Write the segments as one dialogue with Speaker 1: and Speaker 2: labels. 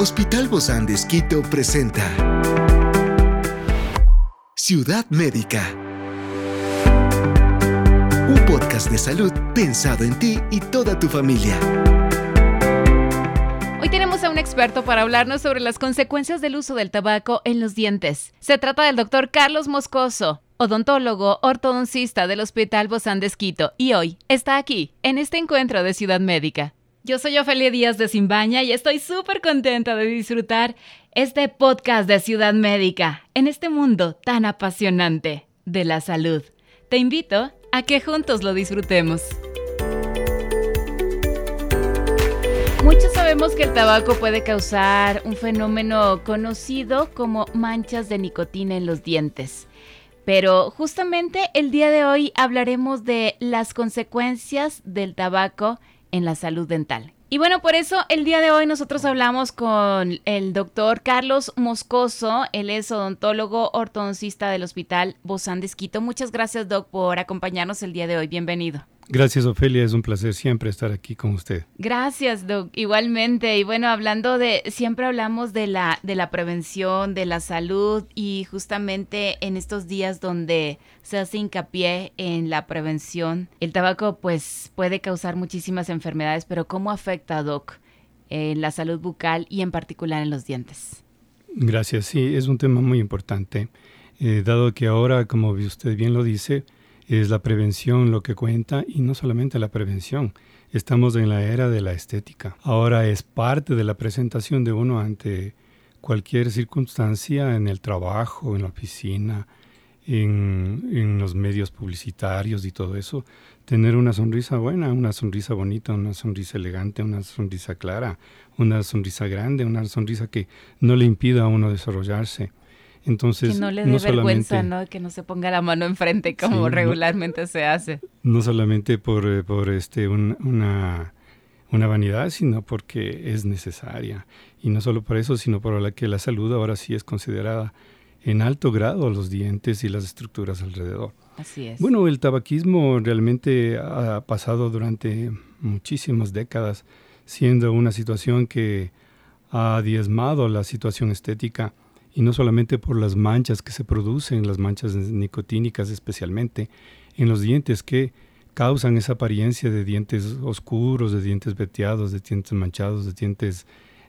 Speaker 1: Hospital Bozán de Esquito presenta Ciudad Médica. Un podcast de salud pensado en ti y toda tu familia.
Speaker 2: Hoy tenemos a un experto para hablarnos sobre las consecuencias del uso del tabaco en los dientes. Se trata del doctor Carlos Moscoso, odontólogo ortodoncista del Hospital Bozán de Esquito, y hoy está aquí, en este encuentro de Ciudad Médica. Yo soy Ofelia Díaz de Simbaña y estoy súper contenta de disfrutar este podcast de Ciudad Médica en este mundo tan apasionante de la salud. Te invito a que juntos lo disfrutemos. Muchos sabemos que el tabaco puede causar un fenómeno conocido como manchas de nicotina en los dientes. Pero justamente el día de hoy hablaremos de las consecuencias del tabaco en la salud dental. Y bueno, por eso el día de hoy nosotros hablamos con el doctor Carlos Moscoso, él es odontólogo ortodoncista del Hospital Bozán de Esquito. Muchas gracias, Doc, por acompañarnos el día de hoy. Bienvenido.
Speaker 3: Gracias, Ofelia. Es un placer siempre estar aquí con usted.
Speaker 2: Gracias, Doc. Igualmente. Y bueno, hablando de, siempre hablamos de la, de la prevención, de la salud y justamente en estos días donde se hace hincapié en la prevención, el tabaco pues puede causar muchísimas enfermedades, pero ¿cómo afecta, Doc, en la salud bucal y en particular en los dientes?
Speaker 3: Gracias. Sí, es un tema muy importante, eh, dado que ahora, como usted bien lo dice, es la prevención lo que cuenta y no solamente la prevención. Estamos en la era de la estética. Ahora es parte de la presentación de uno ante cualquier circunstancia en el trabajo, en la oficina, en, los medios publicitarios y todo eso, tener una sonrisa buena, una sonrisa bonita, una sonrisa elegante, una sonrisa clara, una sonrisa grande, una sonrisa que no le impida a uno desarrollarse. Entonces,
Speaker 2: que no le dé vergüenza, ¿no? Que no se ponga la mano enfrente como regularmente se hace.
Speaker 3: No solamente por, eh, por este, una, una vanidad, sino porque es necesaria. Y no solo por eso, sino por la que la salud ahora sí es considerada en alto grado los dientes y las estructuras alrededor.
Speaker 2: Así es.
Speaker 3: Bueno, el tabaquismo realmente ha pasado durante muchísimas décadas siendo una situación que ha diezmado la situación estética y no solamente por las manchas que se producen, las manchas nicotínicas especialmente, en los dientes que causan esa apariencia de dientes oscuros, de dientes veteados, de dientes manchados, de dientes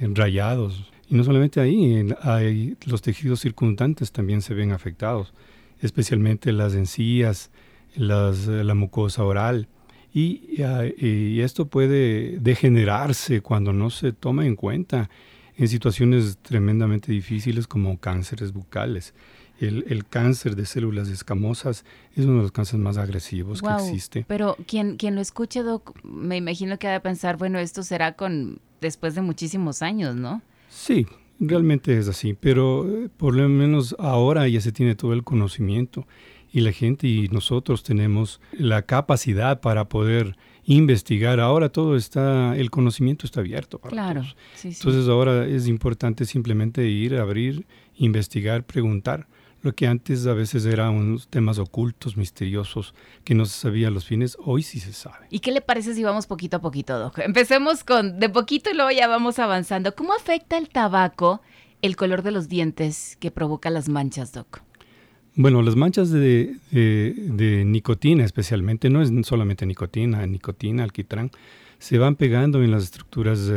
Speaker 3: rayados. Y no solamente ahí, hay, los tejidos circundantes también se ven afectados, especialmente las encías, la mucosa oral. Y, y esto puede degenerarse cuando no se toma en cuenta en situaciones tremendamente difíciles como cánceres bucales. El, cáncer de células escamosas es uno de los cánceres más agresivos que existe.
Speaker 2: Pero quien, quien lo escuche, Doc, me imagino que ha de pensar, bueno, esto será con después de muchísimos años, ¿no?
Speaker 3: Sí, realmente es así, pero eh, por lo menos ahora ya se tiene todo el conocimiento y la gente y nosotros tenemos la capacidad para poder investigar. Ahora todo está, el conocimiento está abierto para
Speaker 2: claro,
Speaker 3: Entonces ahora es importante simplemente ir, abrir, investigar, preguntar. Lo que antes a veces eran unos temas ocultos, misteriosos, que no se sabía los fines, hoy sí se sabe.
Speaker 2: ¿Y qué le parece si vamos poquito a poquito, Doc? Empecemos con de poquito y luego ya vamos avanzando. ¿Cómo afecta el tabaco el color de los dientes que provoca las manchas, Doc?
Speaker 3: Bueno, las manchas de, nicotina especialmente, no es solamente nicotina, nicotina, alquitrán, se van pegando en las estructuras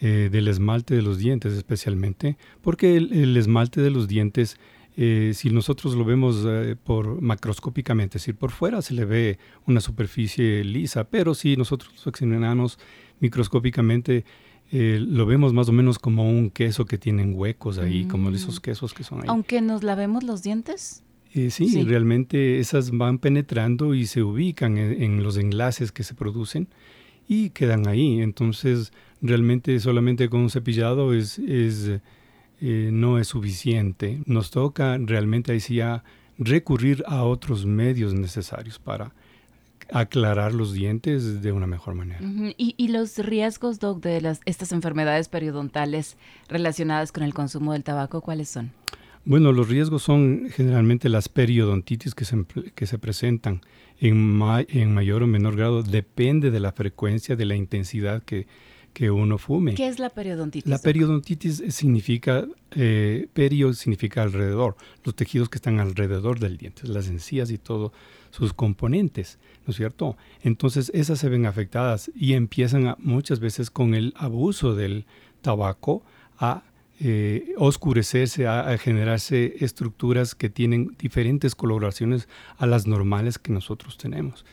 Speaker 3: eh, del esmalte de los dientes especialmente, porque el, esmalte de los dientes, eh, si nosotros lo vemos eh, por macroscópicamente, es decir, por fuera se le ve una superficie lisa, pero si nosotros lo examinamos microscópicamente, lo vemos más o menos como un queso que tienen huecos ahí, como mm. esos quesos que son ahí.
Speaker 2: Aunque nos lavemos los dientes.
Speaker 3: Eh, sí, realmente esas van penetrando y se ubican en, los enlaces que se producen y quedan ahí. Entonces, realmente solamente con un cepillado es, es eh, no es suficiente. Nos toca realmente ahí sí recurrir a otros medios necesarios para aclarar los dientes de una mejor manera.
Speaker 2: ¿Y, ¿Y, los riesgos, Doc, de las, estas enfermedades periodontales relacionadas con el consumo del tabaco, cuáles son?
Speaker 3: Bueno, los riesgos son generalmente las periodontitis que se, que se presentan en, en mayor o menor grado. Depende de la frecuencia, de la intensidad que, que uno fume.
Speaker 2: ¿Qué es la periodontitis?
Speaker 3: La periodontitis significa, eh, perio significa alrededor, los tejidos que están alrededor del diente, las encías y todos sus componentes, ¿no es cierto? Entonces esas se ven afectadas y empiezan muchas veces con el abuso del tabaco a eh, oscurecerse, a, generarse estructuras que tienen diferentes coloraciones a las normales que nosotros tenemos.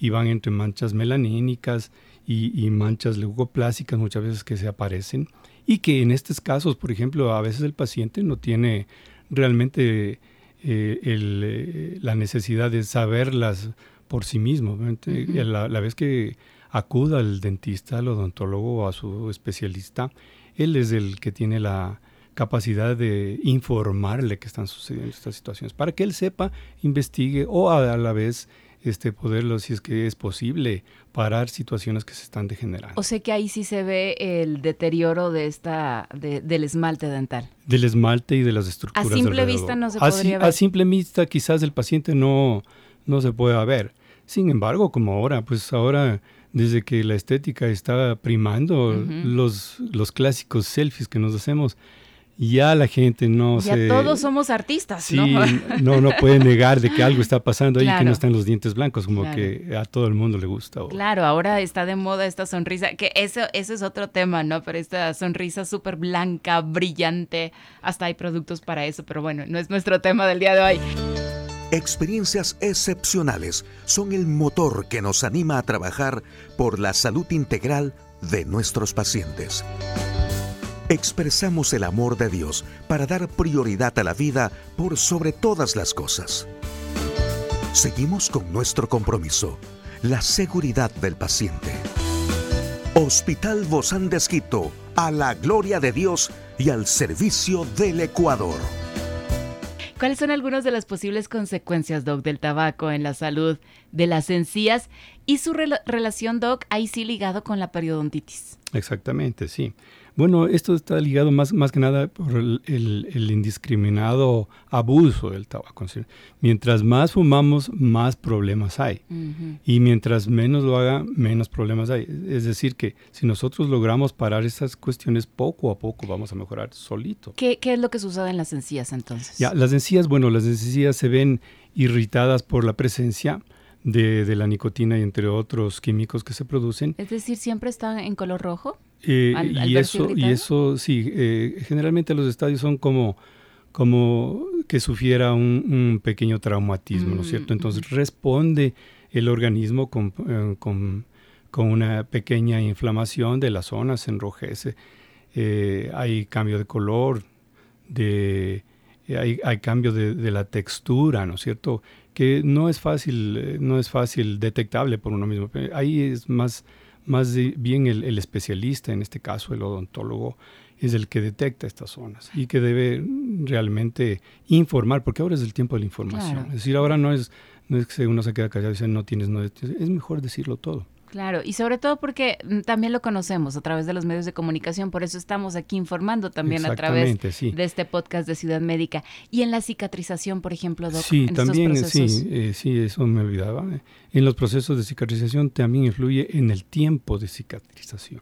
Speaker 3: Y van entre manchas melanínicas y, manchas leucoplásicas muchas veces que se aparecen y que en estos casos, por ejemplo, a veces el paciente no tiene realmente eh, eh, la necesidad de saberlas por sí mismo. la, la, vez que acuda al dentista, al odontólogo o a su especialista, él es el que tiene la capacidad de informarle que están sucediendo estas situaciones, para que él sepa, investigue o a la vez este, poderlo, si es que es posible, parar situaciones que se están degenerando.
Speaker 2: O sea que ahí sí se ve el deterioro de esta, del esmalte dental.
Speaker 3: Del esmalte y de las estructuras.
Speaker 2: A simple vista no se podría ver.
Speaker 3: A simple vista quizás el paciente no, no se pueda ver. Sin embargo, como ahora, pues ahora desde que la estética está primando, los, los clásicos selfies que nos hacemos, ya la gente no
Speaker 2: ya todos somos artistas,
Speaker 3: sí, ¿no? no, puede negar de que algo está pasando ahí que no están los dientes blancos, como que a todo el mundo le gusta.
Speaker 2: Claro, ahora está de moda esta sonrisa, que eso, eso es otro tema, ¿no? Pero esta sonrisa súper blanca, brillante, hasta hay productos para eso, pero bueno, no es nuestro tema del día de hoy.
Speaker 1: Experiencias excepcionales son el motor que nos anima a trabajar por la salud integral de nuestros pacientes expresamos el amor de Dios para dar prioridad a la vida por sobre todas las cosas. Seguimos con nuestro compromiso, la seguridad del paciente. Hospital Bozán de Esquito, a la gloria de Dios y al servicio del Ecuador.
Speaker 2: ¿Cuáles son algunas de las posibles consecuencias, Doc, del tabaco en la salud de las encías y su relación, Doc, ahí sí ligado con la periodontitis?
Speaker 3: Exactamente, sí. Bueno, esto está ligado más, más que nada por el, indiscriminado abuso del tabaco. Mientras más fumamos, más problemas hay. Y mientras menos lo haga, menos problemas hay. Es decir, que si nosotros logramos parar estas cuestiones, poco a poco vamos a mejorar solito.
Speaker 2: ¿Qué, qué es lo que sucede en las encías entonces?
Speaker 3: Ya, las encías, bueno, las encías se ven irritadas por la presencia de, la nicotina y entre otros químicos que se producen.
Speaker 2: Es decir, siempre están en color rojo.
Speaker 3: Eh, y eso y eso sí, eh, generalmente los estadios son como como que sufriera un, pequeño traumatismo, ¿no es cierto? Mm, Entonces responde el organismo con, eh, con, con, una pequeña inflamación de la zona, se enrojece, hay cambio de color, de, hay, hay cambio de, de, la textura, ¿no es cierto? Que no es fácil, eh, no es fácil detectable por uno mismo. Ahí es más, más bien el, especialista, en este caso el odontólogo, es el que detecta estas zonas y que debe realmente informar, porque ahora es el tiempo de la información. Es decir, ahora no es, no es que uno se queda callado y dice no tienes, no, es mejor decirlo todo.
Speaker 2: Claro, y sobre todo porque mm, también lo conocemos a través de los medios de comunicación, por eso estamos aquí informando también a través de este podcast de Ciudad Médica. Y en la cicatrización, por ejemplo, Doc,
Speaker 3: Sí, también, sí, eh, sí, eso me olvidaba. Eh. En los procesos de cicatrización también influye en el tiempo de cicatrización.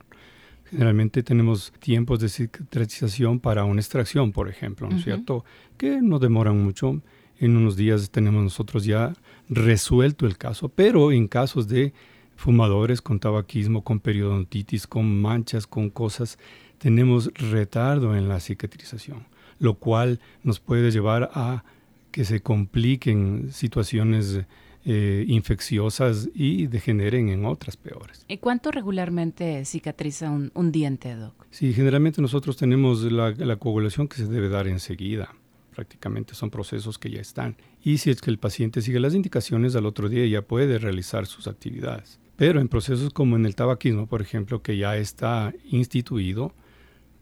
Speaker 3: Generalmente tenemos tiempos de cicatrización para una extracción, por ejemplo, ¿no es cierto? Que no demoran mucho. En unos días tenemos nosotros ya resuelto el caso, pero en casos de fumadores con tabaquismo, con periodontitis, con manchas, con cosas, tenemos retardo en la cicatrización, lo cual nos puede llevar a que se compliquen situaciones eh, infecciosas y degeneren en otras peores.
Speaker 2: ¿Y cuánto regularmente cicatriza un, diente, Doc?
Speaker 3: Sí, generalmente nosotros tenemos la, la coagulación que se debe dar enseguida prácticamente son procesos que ya están. Y si es que el paciente sigue las indicaciones, al otro día ya puede realizar sus actividades. Pero en procesos como en el tabaquismo, por ejemplo, que ya está instituido,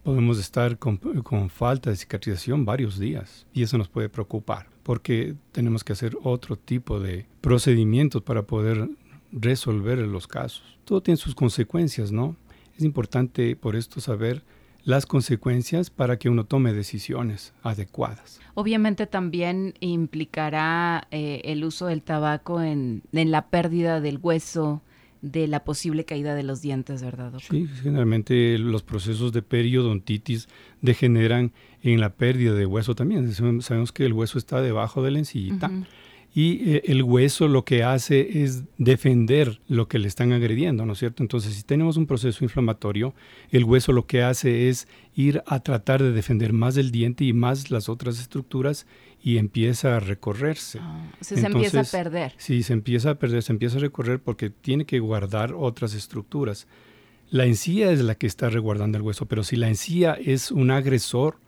Speaker 3: podemos estar con, falta de cicatrización varios días y eso nos puede preocupar porque tenemos que hacer otro tipo de procedimientos para poder resolver los casos. Todo tiene sus consecuencias, ¿no? Es importante por esto saber las consecuencias para que uno tome decisiones adecuadas.
Speaker 2: Obviamente también implicará eh, el uso del tabaco en, en la pérdida del hueso, de la posible caída de los dientes, ¿verdad?
Speaker 3: Sí, generalmente los procesos de periodontitis degeneran en la pérdida de hueso también. Sabemos que el hueso está debajo de la encillita y eh, el hueso lo que hace es defender lo que le están agrediendo, ¿no es cierto? Entonces, si tenemos un proceso inflamatorio, el hueso lo que hace es ir a tratar de defender más el diente y más las otras estructuras y empieza a recorrerse.
Speaker 2: Ah, se empieza a perder.
Speaker 3: Sí, se empieza a perder, se empieza a recorrer porque tiene que guardar otras estructuras. La encía es la que está reguardando el hueso, pero si la encía es un agresor,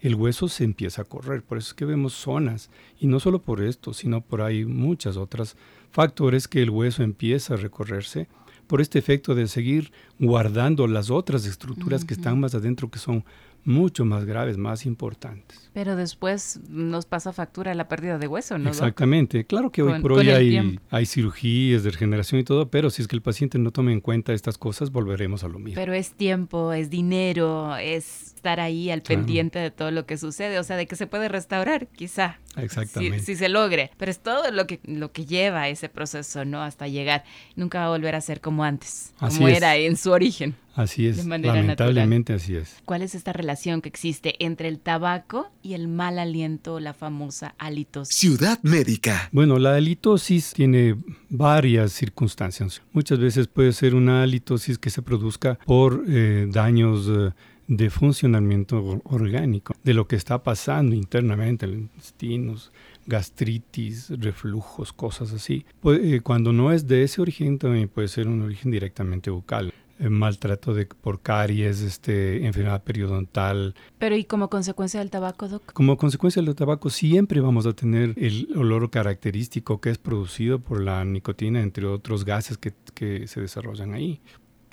Speaker 3: el hueso se empieza a correr. Por eso es que vemos zonas, y no solo por esto, sino por ahí muchas otras factores que el hueso empieza a recorrerse por este efecto de seguir guardando las otras estructuras que están más adentro, que son mucho más graves, más importantes.
Speaker 2: Pero después nos pasa factura la pérdida de hueso, ¿no?
Speaker 3: Exactamente. Claro que hoy por hoy hay, hay, cirugías de regeneración y todo, pero si es que el paciente no toma en cuenta estas cosas, volveremos a lo mismo.
Speaker 2: Pero es tiempo, es dinero, es estar ahí al pendiente de todo lo que sucede, o sea, de que se puede restaurar, quizá.
Speaker 3: Exactamente.
Speaker 2: Si, se logre, pero es todo lo que, lo que lleva ese proceso, ¿no? Hasta llegar. Nunca va a volver a ser como antes, como era en su origen.
Speaker 3: Así es, lamentablemente así es.
Speaker 2: ¿Cuál es esta relación que existe entre el tabaco y el mal aliento, la famosa halitosis?
Speaker 1: Ciudad médica.
Speaker 3: Bueno, la halitosis tiene varias circunstancias. Muchas veces puede ser una halitosis que se produzca por eh, daños eh, de funcionamiento orgánico, de lo que está pasando internamente, los intestinos, gastritis, reflujos, cosas así. Eh, cuando no es de ese origen, también puede ser un origen directamente bucal. Maltrato de, por caries, este, enfermedad periodontal.
Speaker 2: Pero ¿y como consecuencia del tabaco, Doc?
Speaker 3: Como consecuencia del tabaco siempre vamos a tener el olor característico que es producido por la nicotina, entre otros gases que, que se desarrollan ahí.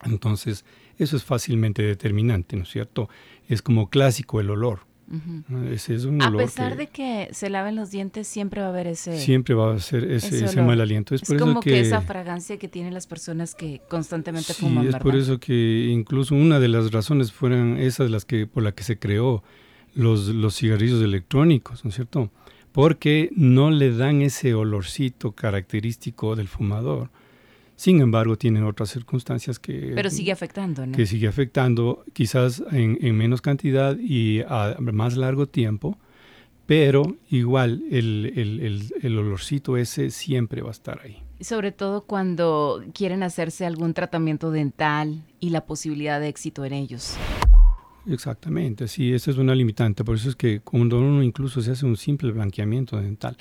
Speaker 3: Entonces, eso es fácilmente determinante, ¿no es cierto? Es como clásico el olor.
Speaker 2: Ese es un a pesar de que se laven los dientes, siempre va a haber ese...
Speaker 3: Siempre va a ser ese, mal aliento.
Speaker 2: Es, como que, esa fragancia que tienen las personas que constantemente
Speaker 3: sí,
Speaker 2: fuman,
Speaker 3: es por eso que incluso una de las razones fueron esas las que por la que se creó los, los cigarrillos electrónicos, ¿no es cierto? Porque no le dan ese olorcito característico del fumador. Sin embargo, tienen otras circunstancias que...
Speaker 2: Pero sigue afectando, ¿no?
Speaker 3: Que sigue afectando, quizás en, menos cantidad y a más largo tiempo, pero igual el, el, el, olorcito ese siempre va a estar ahí.
Speaker 2: Sobre todo cuando quieren hacerse algún tratamiento dental y la posibilidad de éxito en ellos.
Speaker 3: Exactamente, sí, esa es una limitante. Por eso es que cuando uno incluso se hace un simple blanqueamiento dental,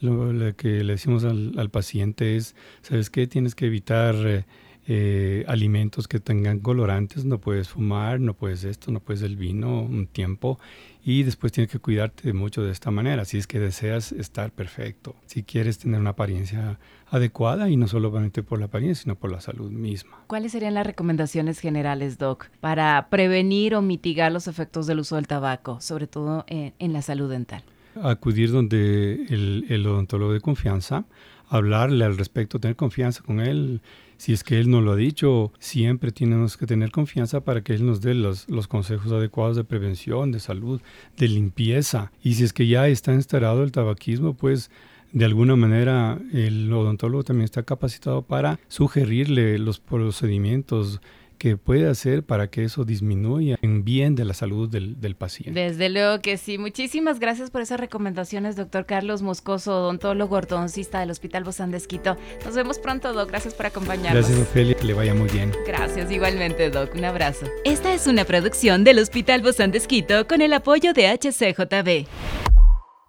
Speaker 3: lo, que le decimos al, paciente es, ¿sabes qué? Tienes que evitar eh, eh, alimentos que tengan colorantes, no puedes fumar, no puedes esto, no puedes el vino un tiempo y después tienes que cuidarte mucho de esta manera, si es que deseas estar perfecto, si quieres tener una apariencia adecuada y no solamente por la apariencia, sino por la salud misma.
Speaker 2: ¿Cuáles serían las recomendaciones generales, Doc, para prevenir o mitigar los efectos del uso del tabaco, sobre todo en la salud dental?
Speaker 3: Acudir donde el, odontólogo de confianza, hablarle al respecto, tener confianza con él. Si es que él no lo ha dicho, siempre tenemos que tener confianza para que él nos dé los, los, consejos adecuados de prevención, de salud, de limpieza. Y si es que ya está instalado el tabaquismo, pues de alguna manera el odontólogo también está capacitado para sugerirle los procedimientos que puede hacer para que eso disminuya en bien de la salud del, del, paciente.
Speaker 2: Desde luego que sí. Muchísimas gracias por esas recomendaciones, doctor Carlos Moscoso, odontólogo ortodoncista del Hospital Bozán de Esquito. Nos vemos pronto, Doc. Gracias por acompañarnos.
Speaker 3: Gracias, Ofelia. Que le vaya muy bien.
Speaker 2: Gracias, igualmente, Doc. Un abrazo. Esta es una producción del Hospital Bozán de Esquito con el apoyo de HCJB.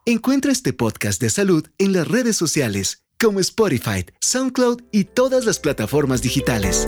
Speaker 1: Encuentra este podcast de salud en las redes sociales como Spotify, SoundCloud y todas las plataformas digitales.